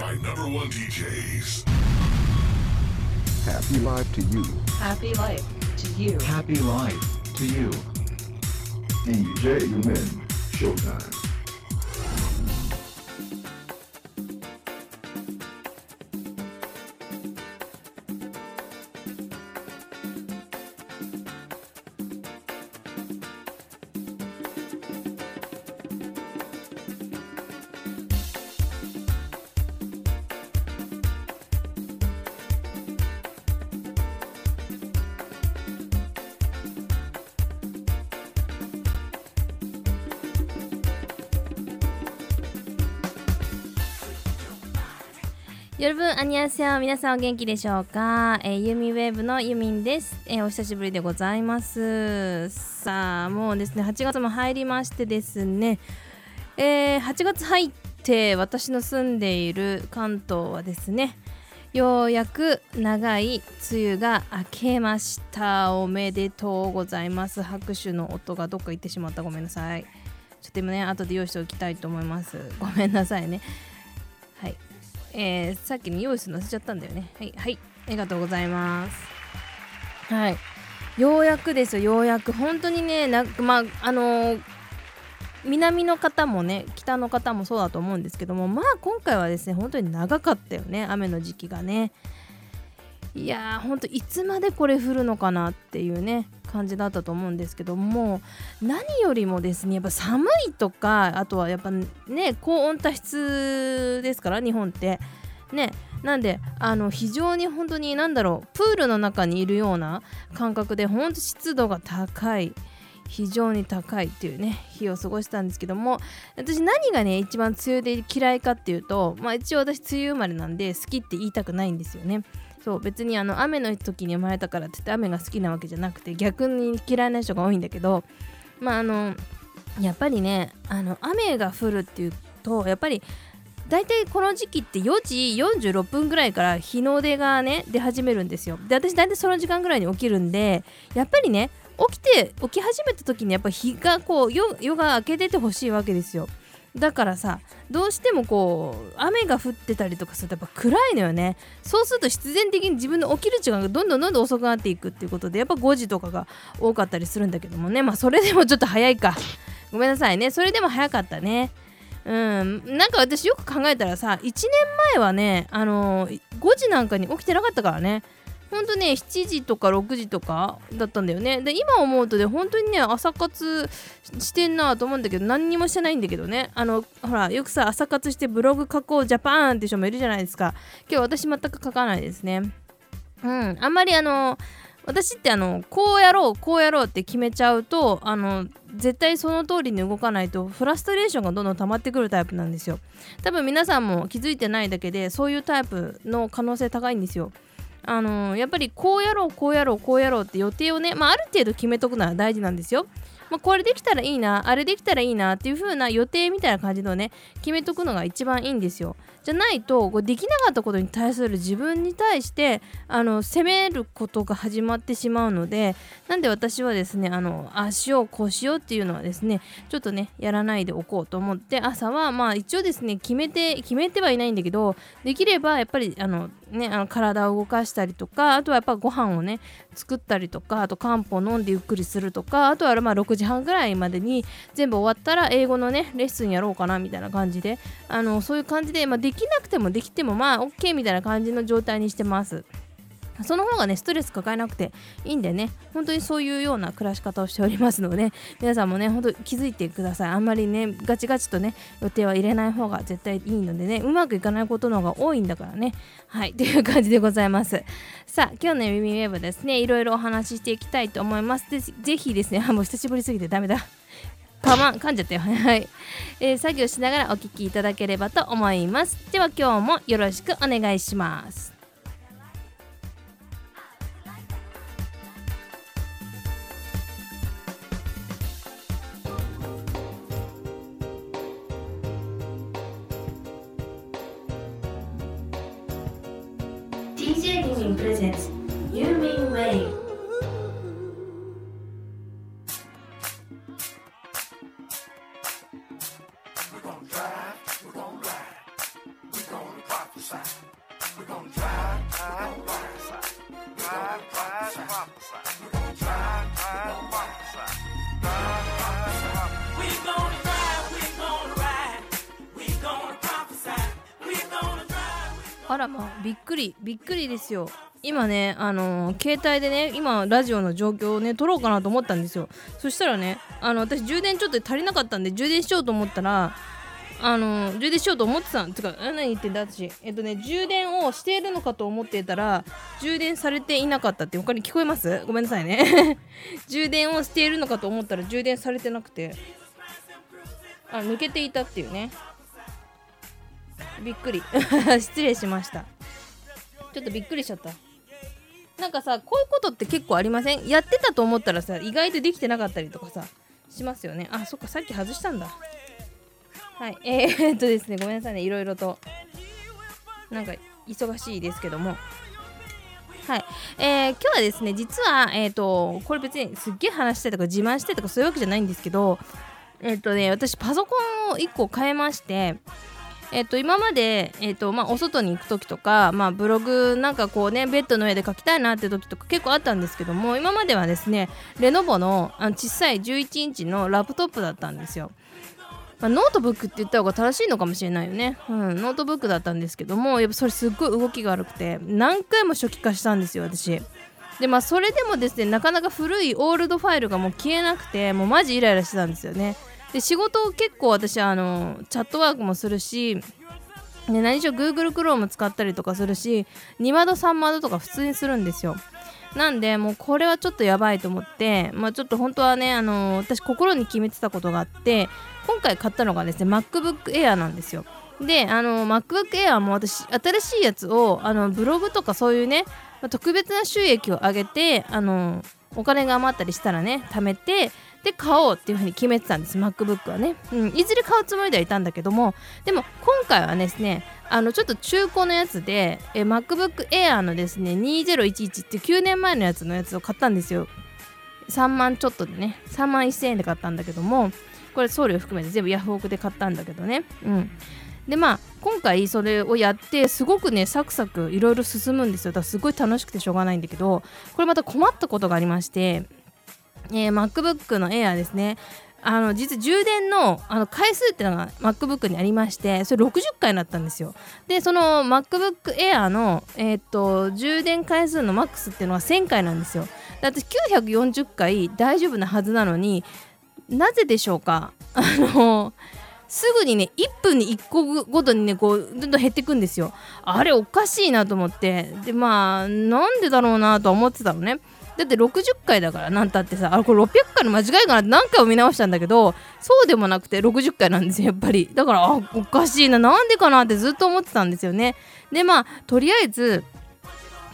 by number one DJs. Happy life to you. Happy life to you. Happy life to you. DJ Yumin. Showtime. 夜分アニアセヨ皆さんお元気でしょうか、えー、ユミウェーブのユミンです、えー、お久しぶりでございます.さあもうですね8月も入りましてですね、えー、8月入って私の住んでいる関東はですねようやく長い梅雨が明けました。おめでとうございます。拍手の音がどっか行ってしまった。ごめんなさい。ちょっと今ね後で用意しておきたいと思います。ごめんなさいね。はい。えー、さっきに用意するの忘れちゃったんだよね。はい、はい、ありがとうございます。はい、ようやくですよ、ようやく。本当にね、なまあ、あのー、南の方もね、北の方もそうだと思うんですけども、まあ今回はですね、本当に長かったよね、雨の時期がね。いやー、ほんといつまでこれ降るのかなっていうね、感じだったと思うんですけども何よりもですねやっぱ寒いとかあとはやっぱね高温多湿ですから日本って。ねなんであの非常に本当に何だろうプールの中にいるような感覚で本当湿度が高い非常に高いっていうね日を過ごしたんですけども私何がね一番梅雨で嫌いかっていうとまあ一応私梅雨生まれなんで好きって言いたくないんですよね。そう別にあの雨の時に生まれたからって言って雨が好きなわけじゃなくて逆に嫌いな人が多いんだけどまああのやっぱりねあの雨が降るっていうとやっぱり大体この時期って4時46分ぐらいから日の出がね出始めるんですよ。で私大体その時間ぐらいに起きるんでやっぱりね起きて起き始めた時にやっぱ日がこう夜が明けててほしいわけですよ。だからさどうしてもこう雨が降ってたりとかするとやっぱ暗いのよね。そうすると必然的に自分の起きる時間がどんどんどんどん遅くなっていくっていうことでやっぱ5時とかが多かったりするんだけどもね。まあそれでもちょっと早いか。ごめんなさいね。それでも早かったね。うん。なんか私よく考えたらさ1年前はねあのー、5時なんかに起きてなかったからね。ほんとね7時とか6時とかだったんだよね。で今思うとね本当にね朝活してんなと思うんだけど何にもしてないんだけどね。あのほらよくさ朝活してブログ書こうジャパンって人もいるじゃないですか。今日私全く書かないですね。うん。あんまりあの私ってあのこうやろうこうやろうって決めちゃうとあの絶対その通りに動かないとフラストレーションがどんどん溜まってくるタイプなんですよ。多分皆さんも気づいてないだけでそういうタイプの可能性高いんですよ。あのー、やっぱりこうやろうこうやろうこうやろうって予定をね、まあ、ある程度決めとくのは大事なんですよ。まあ、これできたらいいなあれできたらいいなっていう風な予定みたいな感じのね決めとくのが一番いいんですよ。じゃないとこうできなかったことに対する自分に対してあの責めることが始まってしまうのでなんで私はですねあのあしようこうしようっていうのはですねちょっとねやらないでおこうと思って朝はまあ一応ですね決めて決めてはいないんだけどできればやっぱりあのね、あの体を動かしたりとかあとはやっぱご飯をね作ったりとかあと漢方飲んでゆっくりするとかあとはまあ6時半ぐらいまでに全部終わったら英語のねレッスンやろうかなみたいな感じであのそういう感じで、まあ、できなくてもできてもまあ OK みたいな感じの状態にしてます。その方がね、ストレス抱えなくていいんでね、本当にそういうような暮らし方をしておりますので、皆さんもね、本当気づいてください。あんまりね、ガチガチとね、予定は入れない方が絶対いいのでね、うまくいかないことの方が多いんだからね。はい、という感じでございます。さあ、今日の耳ウェブですね、いろいろお話ししていきたいと思います。でぜひですね、あ、もう久しぶりすぎてダメだ。かま噛んじゃったよ はい、えー、作業しながらお聞きいただければと思いますでは今日もよろしくお願いしますあらまあびっくりびっくりですよ。今ねあのー携帯でね今ラジオの状況をね撮ろうかなと思ったんですよ。そしたらねあの私充電ちょっと足りなかったんで充電しようと思ったらあのー充電しようと思ってたんつか何言ってんだ私。えっとね充電をしているのかと思ってたら充電されていなかったって他に聞こえます？ごめんなさいね。充電をしているのかと思ったら充電されてなくてあ抜けていたっていうね。びっくり。失礼しました。ちょっとびっくりしちゃった。なんかさこういうことって結構ありません？やってたと思ったらさ意外とできてなかったりとかさしますよね。あそっかさっき外したんだ。はい。えー、っとですねごめんなさいね。いろいろと。なんか忙しいですけども。はい、えー、今日はですね実はえっ、とこれ別にすっげえ話したいとか自慢したいとかそういうわけじゃないんですけどえっ、とね私パソコンを1個変えましてえっと、今まで、えっとまあ、お外に行く時とか、まあ、ブログなんかこうねベッドの上で書きたいなって時とか結構あったんですけども今まではですねレノボのあの小さい11インチのラップトップだったんですよ。まあ、ノートブックって言った方が正しいのかもしれないよね、うん、ノートブックだったんですけどもやっぱそれすっごい動きが悪くて何回も初期化したんですよ私。でまあそれでもですねなかなか古い old file がもう消えなくてもうマジイライラしてたんですよね。で仕事を結構私あのチャットワークもするしで何しろ Google Chrome 使ったりとかするし2窓3窓とか普通にするんですよ。なんでもうこれはちょっとやばいと思ってまあちょっと本当はねあの私心に決めてたことがあって今回買ったのがですね MacBook Air なんですよ。であの MacBook Air も私新しいやつをあのブログとかそういうね特別な収益を上げてあのお金が余ったりしたらね貯めてで買おうっていうふうに決めてたんです MacBook はね、うん、いずれ買うつもりではいたんだけどもでも今回はですねあのちょっと中古のやつでえ MacBook Air のですね2011っていう9年前のやつのやつを買ったんですよ。3万ちょっとでね3万1000円で買ったんだけどもこれ送料含めて全部ヤフオクで買ったんだけどね。うん。でまあ今回それをやってすごくねサクサクいろいろ進むんですよ。だからすごい楽しくてしょうがないんだけどこれまた困ったことがありましてえー MacBook の Air ですね。あの実は充電のあの回数っていうのが MacBook にありましてそれ60回になったんですよ。でその MacBook Air の、えーっと充電回数のマックスっていうのは1000回なんですよ。で私940回大丈夫なはずなのになぜでしょうか？あのすぐにね1分に1個ごとにねこうどんどん減っていくんですよ。あれおかしいなと思って。でまあなんでだろうなとは思ってたのね。だって60回だからなんたってさあこれ600回の間違いかなって何回も見直したんだけどそうでもなくて60回なんですよやっぱり。だからあおかしいななんでかなってずっと思ってたんですよね。でまあとりあえず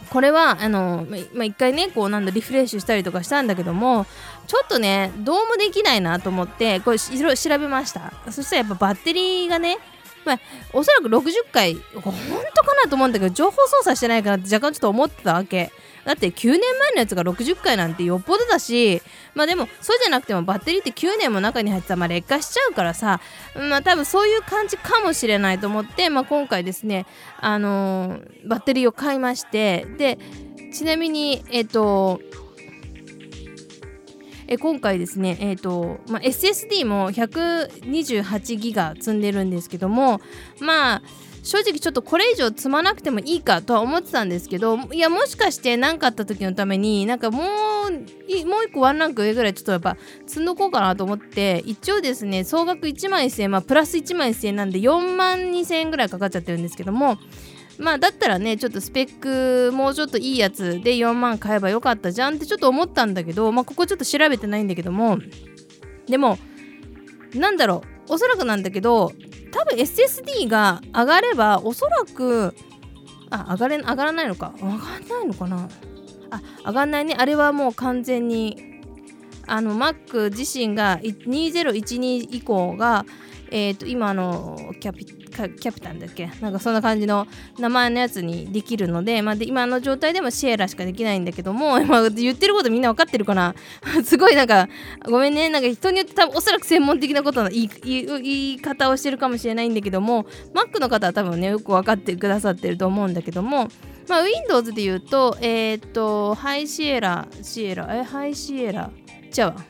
これはあの、ままあ、一回ねこうなんだリフレッシュしたりとかしたんだけどもちょっとねどうもできないなと思ってこれいろいろ調べました。そしたらやっぱバッテリーがねまあ、おそらく60回本当かなと思うんだけど情報操作してないかなって若干ちょっと思ってたわけ。だって9年前のやつが60回なんてよっぽどだしまあでもそうじゃなくてもバッテリーって9年も中に入ってたらまあ劣化しちゃうからさまあ多分そういう感じかもしれないと思って、まあ、今回ですねあのーバッテリーを買いましてでちなみにえっ、とえ今回ですね、えーとまあ、SSD も128ギガ積んでるんですけどもまあ正直ちょっとこれ以上積まなくてもいいかとは思ってたんですけどいやもしかして何かあった時のためになんかもういもう一個ワンランク上ぐらいちょっとやっぱ積んどこうかなと思って一応ですね総額1万1000円まあプラス1万1000円なんで4万2000円ぐらいかかっちゃってるんですけどもまあだったらねちょっとスペックもうちょっといいやつで4万買えばよかったじゃんってちょっと思ったんだけどまあここちょっと調べてないんだけどもでもなんだろうおそらくなんだけど多分 SSD が上がればおそらくあ上がれ上がらないのか。上がらないのかな。あ上がんないね。あれはもう完全にあの Mac 自身が2012以降がえー、と今あのキャピキャピタンだっけ？なんかそんな感じの名前のやつにできるので,、まあ、で今の状態でもシエラしかできないんだけども、ま、言ってることみんな分かってるかな すごいなんかごめんね。なんか人によって多分おそらく専門的なことの言い言い方をしてるかもしれないんだけども Mac の方は多分ねよく分かってくださってると思うんだけどもまあ、Windows で言うと、えっ、ー、と、ハイシエラ、シエラ、え、ハイシエラ、じゃあ、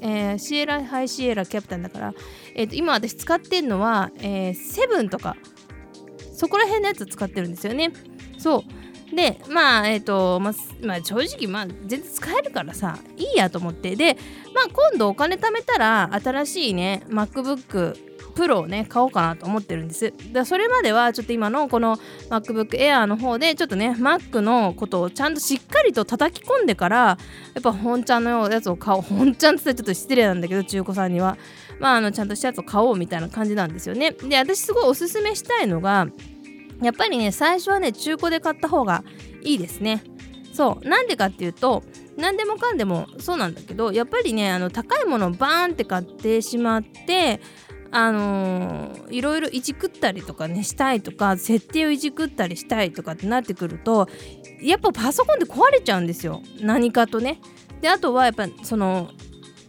えー、シエラ、ハイシエラ、キャプテンだから、えー、と今私使ってるのは、えー、セブンとか。そこら辺のやつ使ってるんですよね。そう。でまあえっ、ー、と、ま、まあ、正直まあ全然使えるからさいいやと思って。でまあ今度お金貯めたら新しいね MacBook プロをね買おうかなと思ってるんです。だそれまではちょっと今のこの MacBook Air の方でちょっとね Mac のことをちゃんとしっかりと叩き込んでからやっぱ本ちゃんのやつを買おう。本ちゃんって言ったらちょっと失礼なんだけど中古さんには。まああのちゃんとしたやつを買おうみたいな感じなんですよね。で私すごいおすすめしたいのがやっぱりね最初はね中古で買った方がいいですね。そう。なんでかっていうと何でもかんでもそうなんだけどやっぱりねあの高いものをバーンって買ってしまってあのー、いろいろいじくったりとかねしたいとか設定をいじくったりしたいとかってなってくるとやっぱパソコンって壊れちゃうんですよ。何かとね。であとはやっぱその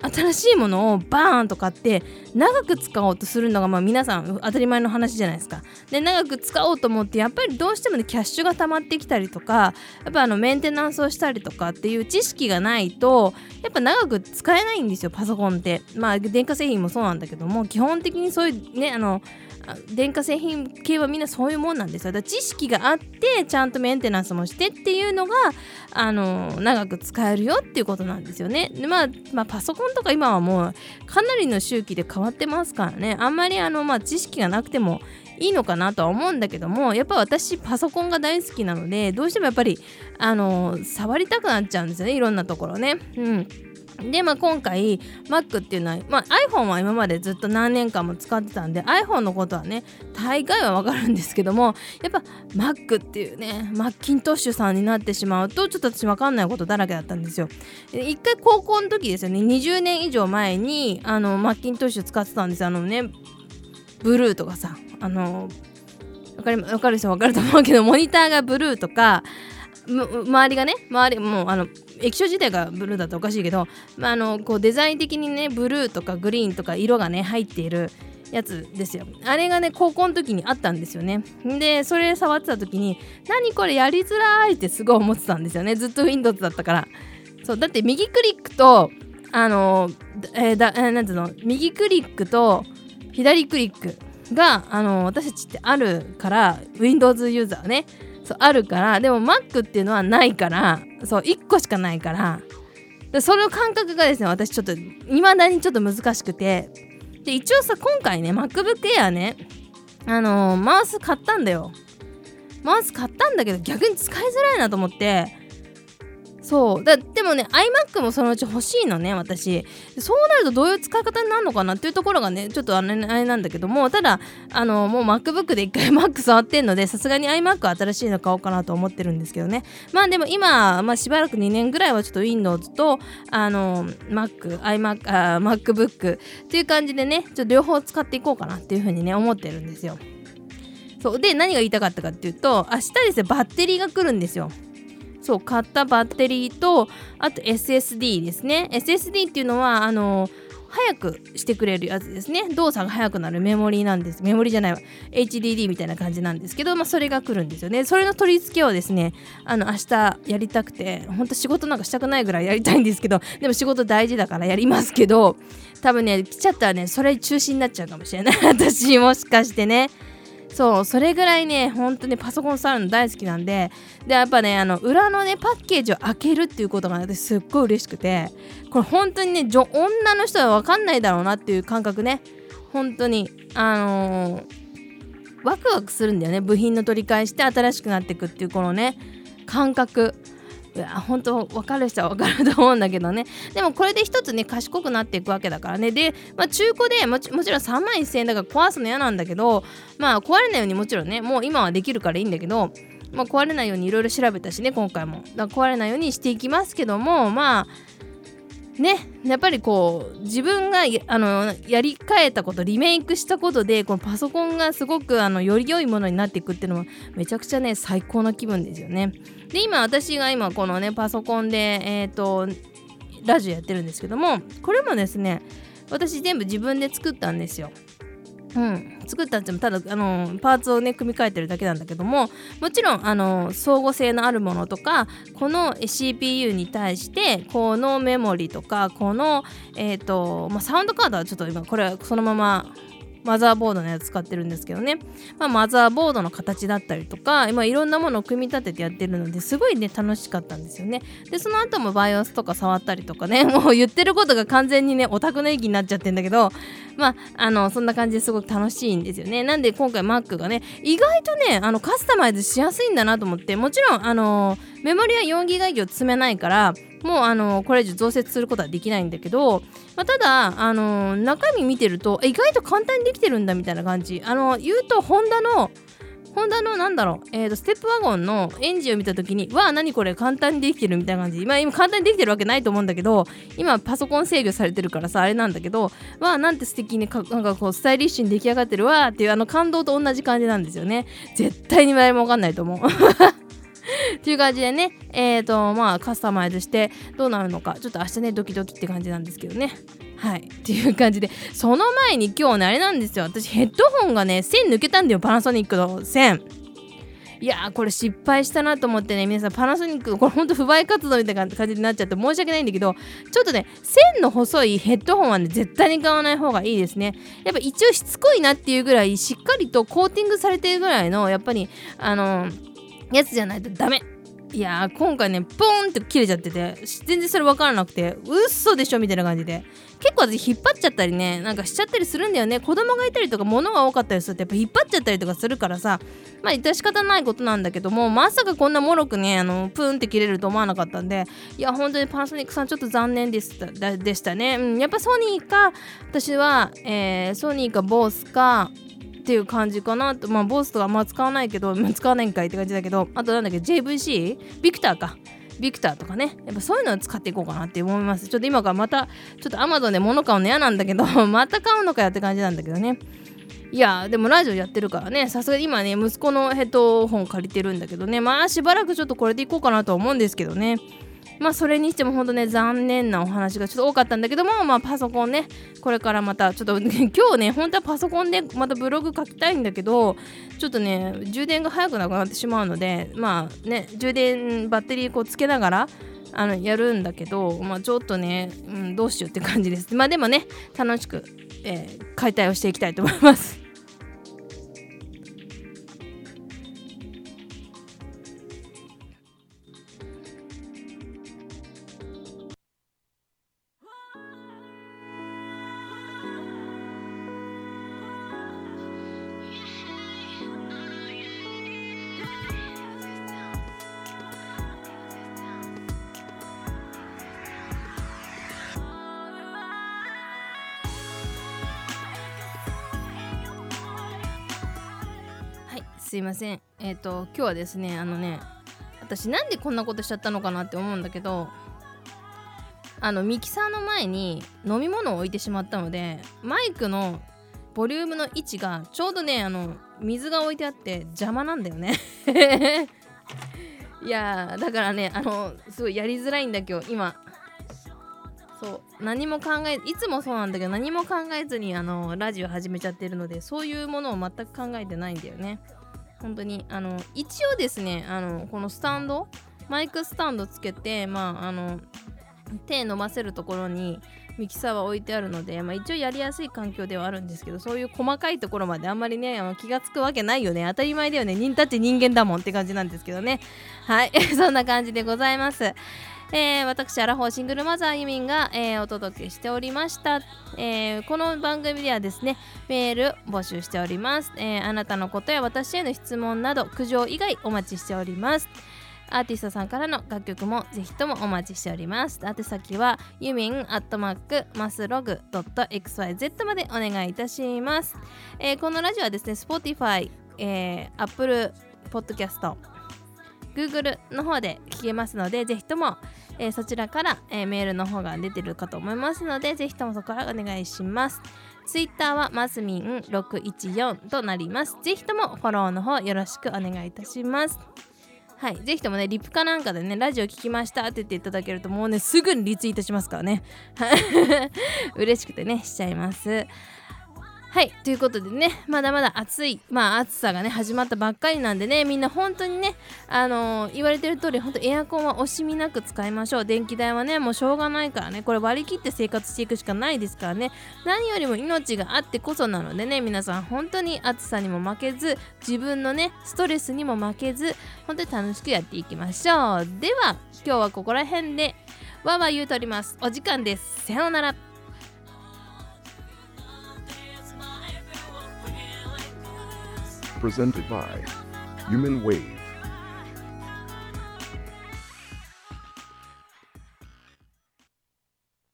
新しいものをバーンと買って長く使おうとするのがまあ皆さん当たり前の話じゃないですか。で長く使おうと思ってやっぱりどうしてもねキャッシュが溜まってきたりとかやっぱあのメンテナンスをしたりとかっていう知識がないとやっぱ長く使えないんですよパソコンって。まあ電化製品もそうなんだけども基本的にそういうねあの電化製品系はみんなそういうもんなんですよ。だから知識があってちゃんとメンテナンスもしてっていうのがあの長く使えるよっていうことなんですよね。で、まあ、まあパソコンとか今はもうかなりの周期で変わってますからね。あんまりあの、まあ、知識がなくてもいいのかなとは思うんだけどもやっぱ私パソコンが大好きなのでどうしてもやっぱりあの触りたくなっちゃうんですよね。いろんなところね。うん。で、まあ、今回 Mac っていうのは、まあ、iPhone は今までずっと何年間も使ってたんで iPhone のことはね大概はわかるんですけどもやっぱ Mac っていうねマッキントッシュさんになってしまうとちょっと私わかんないことだらけだったんですよ。一回高校の時ですよね20年以上前にあのマッキントッシュ使ってたんですあのねブルーとかさあのわかるわかる人はわかると思うけどモニターがブルーとか周りがね周りもうあの液晶自体がブルーだとおかしいけど、まあ、あのこうデザイン的にねブルーとかグリーンとか色がね入っているやつですよ。あれがね高校の時にあったんですよね。でそれ触ってた時に何これやりづらいってすごい思ってたんですよね。ずっと Windows だったから。そうだって右クリックとあのえ、だ、えー、なんつうの右クリックと左クリックがあの私たちってあるから Windows ユーザーね。そうあるからでも Mac っていうのはないからそう1個しかないからでその感覚がですね私ちょっといまだにちょっと難しくてで一応さ今回ね MacBook Air ねあのー、マウス買ったんだよ。マウス買ったんだけど逆に使いづらいなと思ってそう。だでもね iMac もそのうち欲しいのね私。そうなるとどういう使い方になるのかなっていうところがねちょっとあれなんだけどもただあのもう MacBook で一回 Mac 触ってんのでさすがに iMac 新しいの買おうかなと思ってるんですけどね。まあでも今、まあ、しばらく2年ぐらいはちょっと Windows とあの Mac、iMac、あ MacBook っていう感じでねちょっと両方使っていこうかなっていうふうにね思ってるんですよ。そう。で何が言いたかったかっていうと明日ですねバッテリーが来るんですよ。そう買ったバッテリーとあと SSD ですね。SSD っていうのはあの早くしてくれるやつですね。動作が速くなるメモリーなんです。メモリーじゃないわ。HDD みたいな感じなんですけど、まあ、それが来るんですよね。それの取り付けをですねあの明日やりたくて本当仕事なんかしたくないぐらいやりたいんですけどでも仕事大事だからやりますけど多分ね来ちゃったらねそれ中止になっちゃうかもしれない。私もしかしてね。そうそれぐらいね本当にパソコン触るの大好きなんででやっぱねあの裏のねパッケージを開けるっていうことが私すっごい嬉しくてこれ本当にね女の人は分かんないだろうなっていう感覚ね。本当にあのー、ワクワクするんだよね。部品の取り返して新しくなっていくっていうこのね感覚。本当分かる人は分かると思うんだけどね。でもこれで一つね賢くなっていくわけだからね。で、まあ、中古でもちもちろん3万1000円だから壊すの嫌なんだけどまあ壊れないようにもちろんねもう今はできるからいいんだけどまあ、壊れないようにいろいろ調べたしね今回も。だから壊れないようにしていきますけどもまあねやっぱりこう自分がやあのやり替えたことリメイクしたことでこのパソコンがすごくあのより良いものになっていくっていうのもめちゃくちゃね最高な気分ですよね。で今私が今このねパソコンでえっ、とラジオやってるんですけどもこれもですね私全部自分で作ったんですよ。うん、作ったってもただあのパーツをね組み替えてるだけなんだけどももちろんあの相互性のあるものとかこの CPU に対してこのメモリとかこの、えーとまあ、サウンドカードはちょっと今これそのままマザーボードのやつ使ってるんですけどね、まあ、マザーボードの形だったりとか、まあ、いろんなものを組み立ててやってるのですごいね楽しかったんですよね。でその後も BIOS とか触ったりとかね もう言ってることが完全にねオタクの域になっちゃってんだけどまああのそんな感じですごく楽しいんですよね。なんで今回 Mac がね意外とねあのカスタマイズしやすいんだなと思ってもちろんあのメモリは 4GB 以上積めないからもうあのこれ以上増設することはできないんだけど、まあ、ただあの中身見てると意外と簡単にできてるんだみたいな感じ。あの言うとホンダのホンダのなんだろう、えーと、ステップワゴンのエンジンを見た時にわあ何これ簡単にできてるみたいな感じ。今今簡単にできてるわけないと思うんだけど今パソコン制御されてるからさあれなんだけどわあなんて素敵にかなんかこうスタイリッシュに出来上がってるわっていうあの感動と同じ感じなんですよね。絶対に誰もわかんないと思う。っていう感じでね、えっ、ー、と、まあ、カスタマイズしてどうなるのか、ちょっと明日ね、ドキドキって感じなんですけどね。はい。っていう感じで、その前に今日ね、あれなんですよ。私、ヘッドホンがね、線抜けたんだよ、パナソニックの線。いやーこれ失敗したなと思ってね皆さんパナソニックこれほんと不買活動みたいな感じになっちゃって申し訳ないんだけどちょっとね線の細いヘッドホンはね絶対に買わない方がいいですねやっぱ一応しつこいなっていうぐらいしっかりとコーティングされてるぐらいのやっぱりあのーやつじゃないとダメ。いや今回ねポーンって切れちゃってて全然それ分からなくて嘘でしょみたいな感じで。結構私引っ張っちゃったりねなんかしちゃったりするんだよね。子供がいたりとか物が多かったりするとやっぱ引っ張っちゃったりとかするからさ。まあ致し方ないことなんだけどもまさかこんなもろくねあのプーンって切れると思わなかったんでいや本当にパナソニックさんちょっと残念でしたでしたね、うん、やっぱソニーか私は、えー、ソニーかボースかっていう感じかなと。まあボスとかあんま使わないけど、使わないんかいって感じだけど。あとなんだっけ JVC? ビクターか。ビクターとかね。やっぱそういうのを使っていこうかなって思います。ちょっと今からまたちょっと Amazon で物買うの嫌なんだけど また買うのかよって感じなんだけどね。いやでもラジオやってるからね。さすがに今ね息子のヘッドホン借りてるんだけどね。まあしばらくちょっとこれでいこうかなとは思うんですけどね。まあそれにしても本当ね残念なお話がちょっと多かったんだけどもまあパソコンねこれからまたちょっと 今日ね本当はパソコンでまたブログ書きたいんだけどちょっとね充電が早くなくなってしまうのでまあね充電バッテリーこうつけながらあのやるんだけど、まあ、ちょっとね、うん、どうしようって感じです。まあでもね、楽しく、えー、解体をしていきたいと思います。すいません。えっ、ー、と今日はですねあのね私なんでこんなことしちゃったのかなって思うんだけどあのミキサーの前に飲み物を置いてしまったのでマイクのボリュームの位置がちょうどねあの水が置いてあって邪魔なんだよね。いやだからねあのすごいやりづらいんだけど今。そう何も考えいつもそうなんだけど何も考えずにあのラジオ始めちゃってるのでそういうものを全く考えてないんだよね。本当にあの一応ですねあのこのスタンドマイクスタンドつけてまああの手伸ばせるところにミキサーは置いてあるので、まあ、一応やりやすい環境ではあるんですけどそういう細かいところまであんまりね気がつくわけないよね。当たり前だよね。人たち人間だもんって感じなんですけどね。はい。そんな感じでございます。えー、私、アラフォーシングルマザーユミンが、えー、お届けしておりました、えー、この番組ではですね、メール募集しております、えあなたのことや私への質問など、苦情以外お待ちしております。アーティストさんからの楽曲もぜひともお待ちしております。宛先はユミンアットマークマスログドット XYZ までお願いいたします。え、このラジオはですね、Spotify、えー、Apple Podcast、Google の方で聞けますのでぜひとも、えーそちらから、えーメールの方が出てるかと思いますのでぜひともそこからお願いします。Twitter はマスミン614となります。ぜひともフォローの方よろしくお願いいたします。はい、ぜひともね、リプかなんかでね、ラジオ聞きましたって言っていただけると、もうね、すぐにリツイートしますからね。嬉しくてね、しちゃいます。はい、ということでね、まだまだ暑い、まあ暑さがね、始まったばっかりなんでね、みんな本当にね、あのー言われてる通り、本当エアコンは惜しみなく使いましょう。電気代はね、もうしょうがないからね、これ割り切って生活していくしかないですからね、何よりも命があってこそなのでね、皆さん本当に暑さにも負けず、自分のね、ストレスにも負けず、本当に楽しくやっていきましょう。では、今日はここら辺で、わわ言うとおります。お時間です。さようなら。Presented by Human Wave.